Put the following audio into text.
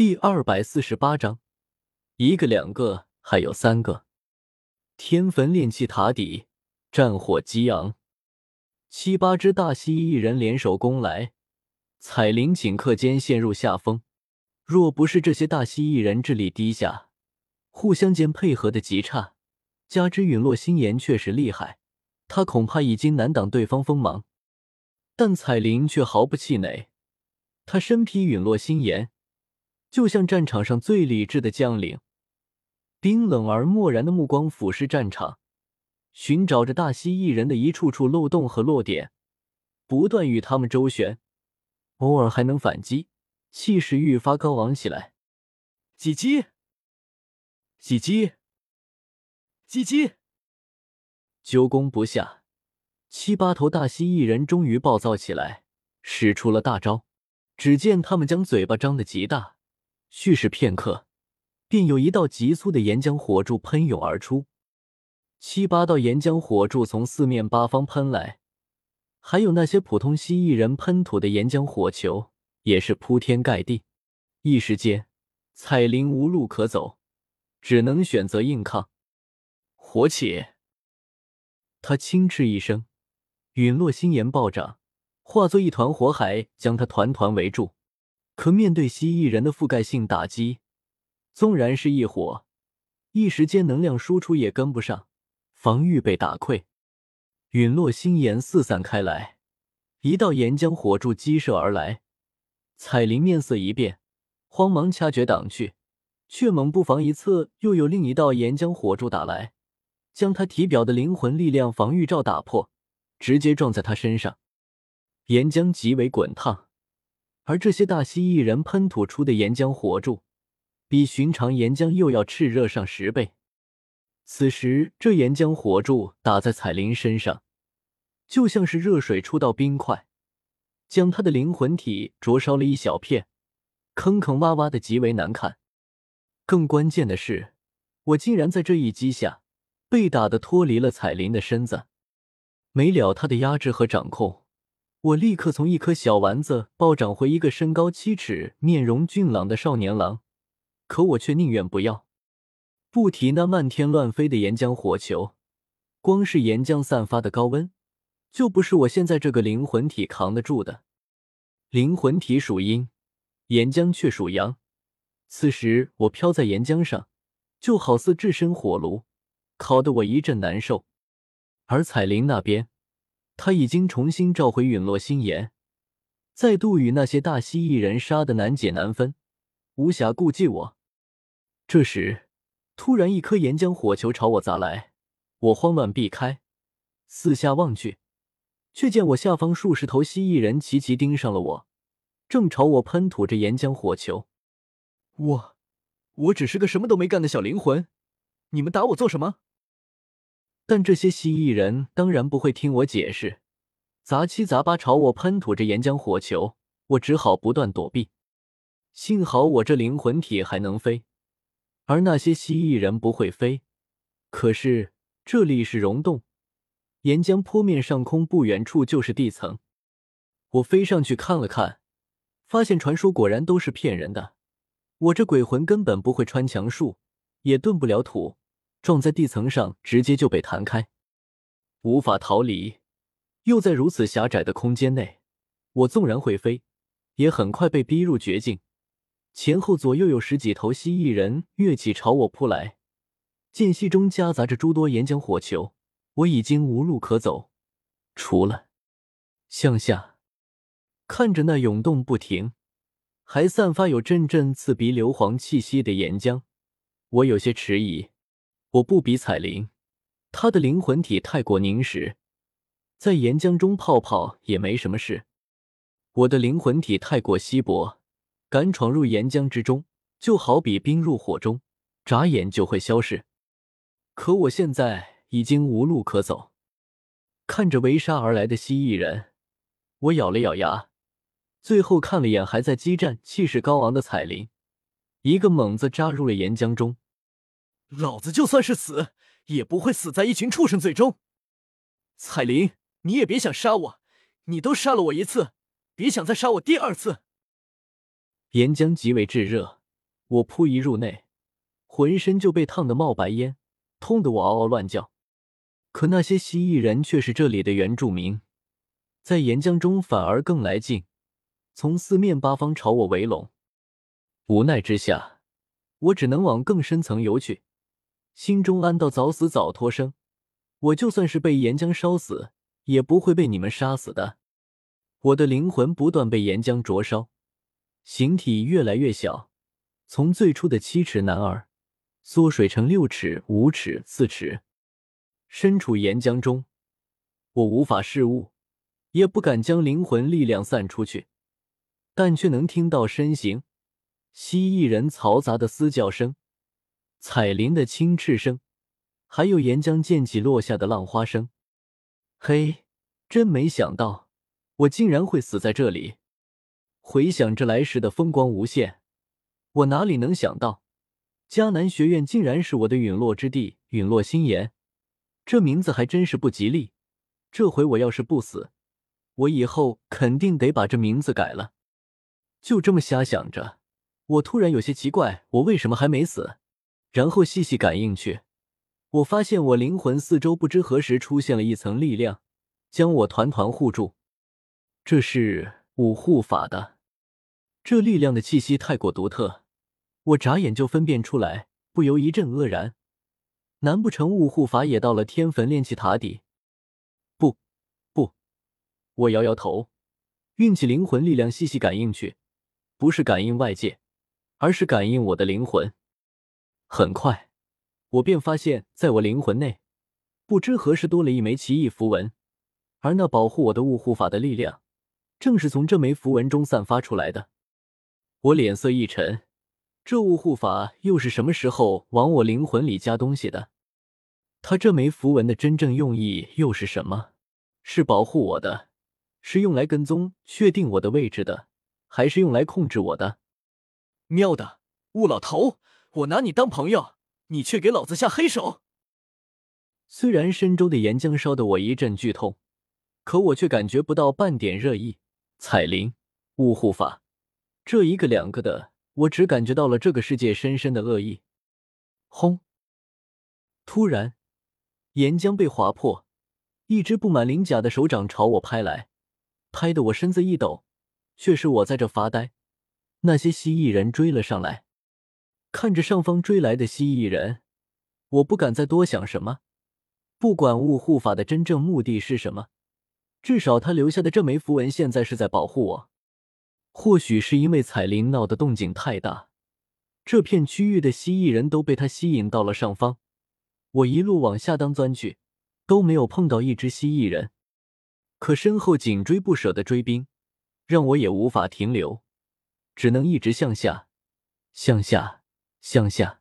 第二百四十八章，一个两个还有三个。天坟炼气塔底，战火激昂，七八只大蜥蜴人联手攻来，彩铃顷刻间陷入下风。若不是这些大蜥蜴人智力低下，互相间配合的极差，加之陨落心炎确实厉害，他恐怕已经难挡对方锋芒。但彩铃却毫不气馁，他身披陨落心炎。就像战场上最理智的将领，冰冷而漠然的目光俯视战场，寻找着大蜥蜴人的一处处漏洞和落点，不断与他们周旋，偶尔还能反击，气势愈发高昂起来。几击，几击，几击！久攻不下，七八头大蜥蜴人终于暴躁起来，使出了大招。只见他们将嘴巴张得极大。蓄势片刻，便有一道急速的岩浆火柱喷涌而出，七八道岩浆火柱从四面八方喷来，还有那些普通蜥蜴人喷吐的岩浆火球也是铺天盖地。一时间，彩铃无路可走，只能选择硬抗。火起！他轻斥一声，陨落心炎暴涨，化作一团火海，将他团团围住。可面对蜥蜴人的覆盖性打击，纵然是一火，一时间能量输出也跟不上，防御被打溃。陨落星岩四散开来，一道岩浆火柱激射而来。彩铃面色一变，慌忙掐诀挡去，却猛不防一侧又有另一道岩浆火柱打来，将他体表的灵魂力量防御罩打破，直接撞在他身上。岩浆极为滚烫。而这些大蜥蜴人喷吐出的岩浆火柱，比寻常岩浆又要炽热上十倍。此时，这岩浆火柱打在彩铃身上，就像是热水触到冰块，将他的灵魂体灼烧了一小片，坑坑洼洼的，极为难看。更关键的是，我竟然在这一击下被打得脱离了彩铃的身子，没了他的压制和掌控。我立刻从一颗小丸子暴涨回一个身高七尺、面容俊朗的少年郎，可我却宁愿不要。不提那漫天乱飞的岩浆火球，光是岩浆散发的高温，就不是我现在这个灵魂体扛得住的。灵魂体属阴，岩浆却属阳。此时我飘在岩浆上，就好似置身火炉，烤得我一阵难受。而彩铃那边。他已经重新召回陨落心炎，再度与那些大蜥蜴人杀得难解难分，无暇顾及我。这时，突然一颗岩浆火球朝我砸来，我慌乱避开，四下望去，却见我下方数十头蜥蜴人齐齐盯上了我，正朝我喷吐着岩浆火球。我，我只是个什么都没干的小灵魂，你们打我做什么？但这些蜥蜴人当然不会听我解释，杂七杂八朝我喷吐着岩浆火球，我只好不断躲避。幸好我这灵魂体还能飞，而那些蜥蜴人不会飞。可是这里是溶洞，岩浆坡面上空不远处就是地层。我飞上去看了看，发现传说果然都是骗人的。我这鬼魂根本不会穿墙术，也遁不了土。撞在地层上，直接就被弹开，无法逃离。又在如此狭窄的空间内，我纵然会飞，也很快被逼入绝境。前后左右有十几头蜥蜴人跃起朝我扑来，间隙中夹杂着诸多岩浆火球，我已经无路可走，除了向下看着那涌动不停、还散发有阵阵刺鼻硫磺气息的岩浆，我有些迟疑。我不比彩铃，他的灵魂体太过凝实，在岩浆中泡泡也没什么事。我的灵魂体太过稀薄，敢闯入岩浆之中，就好比冰入火中，眨眼就会消逝。可我现在已经无路可走，看着围杀而来的蜥蜴人，我咬了咬牙，最后看了眼还在激战、气势高昂的彩铃，一个猛子扎入了岩浆中。老子就算是死，也不会死在一群畜生嘴中。彩铃，你也别想杀我，你都杀了我一次，别想再杀我第二次。岩浆极为炙热，我扑一入内，浑身就被烫得冒白烟，痛得我嗷嗷乱叫。可那些蜥蜴人却是这里的原住民，在岩浆中反而更来劲，从四面八方朝我围拢。无奈之下，我只能往更深层游去，心中暗道：早死早脱生。我就算是被岩浆烧死，也不会被你们杀死的。我的灵魂不断被岩浆灼烧，形体越来越小，从最初的七尺男儿缩水成六尺、五尺、四尺。身处岩浆中，我无法视物，也不敢将灵魂力量散出去，但却能听到身形蜥蜴人嘈杂的嘶叫声、彩铃的轻斥声。还有岩浆溅起落下的浪花声，嘿，真没想到我竟然会死在这里。回想着来时的风光无限，我哪里能想到迦南学院竟然是我的陨落之地。陨落心炎，这名字还真是不吉利。这回我要是不死，我以后肯定得把这名字改了。就这么瞎想着，我突然有些奇怪，我为什么还没死？然后细细感应去。我发现我灵魂四周不知何时出现了一层力量，将我团团护住。这是五护法的，这力量的气息太过独特，我眨眼就分辨出来，不由一阵愕然。难不成五护法也到了天坟炼气塔底？不，不，我摇摇头，运起灵魂力量细细感应去，不是感应外界，而是感应我的灵魂。很快。我便发现，在我灵魂内，不知何时多了一枚奇异符文，而那保护我的雾护法的力量，正是从这枚符文中散发出来的。我脸色一沉，这雾护法又是什么时候往我灵魂里加东西的？他这枚符文的真正用意又是什么？是保护我的，是用来跟踪、确定我的位置的，还是用来控制我的？喵的，雾老头，我拿你当朋友。你却给老子下黑手！虽然深州的岩浆烧得我一阵剧痛，可我却感觉不到半点热意。彩铃、雾护法，这一个两个的，我只感觉到了这个世界深深的恶意。轰！突然，岩浆被划破，一只布满鳞甲的手掌朝我拍来，拍得我身子一抖。却是我在这发呆，那些蜥蜴人追了上来。看着上方追来的蜥蜴人，我不敢再多想什么。不管雾护法的真正目的是什么，至少他留下的这枚符文现在是在保护我。或许是因为彩铃闹的动静太大，这片区域的蜥蜴人都被他吸引到了上方。我一路往下当钻去，都没有碰到一只蜥蜴人。可身后紧追不舍的追兵，让我也无法停留，只能一直向下，向下。向下。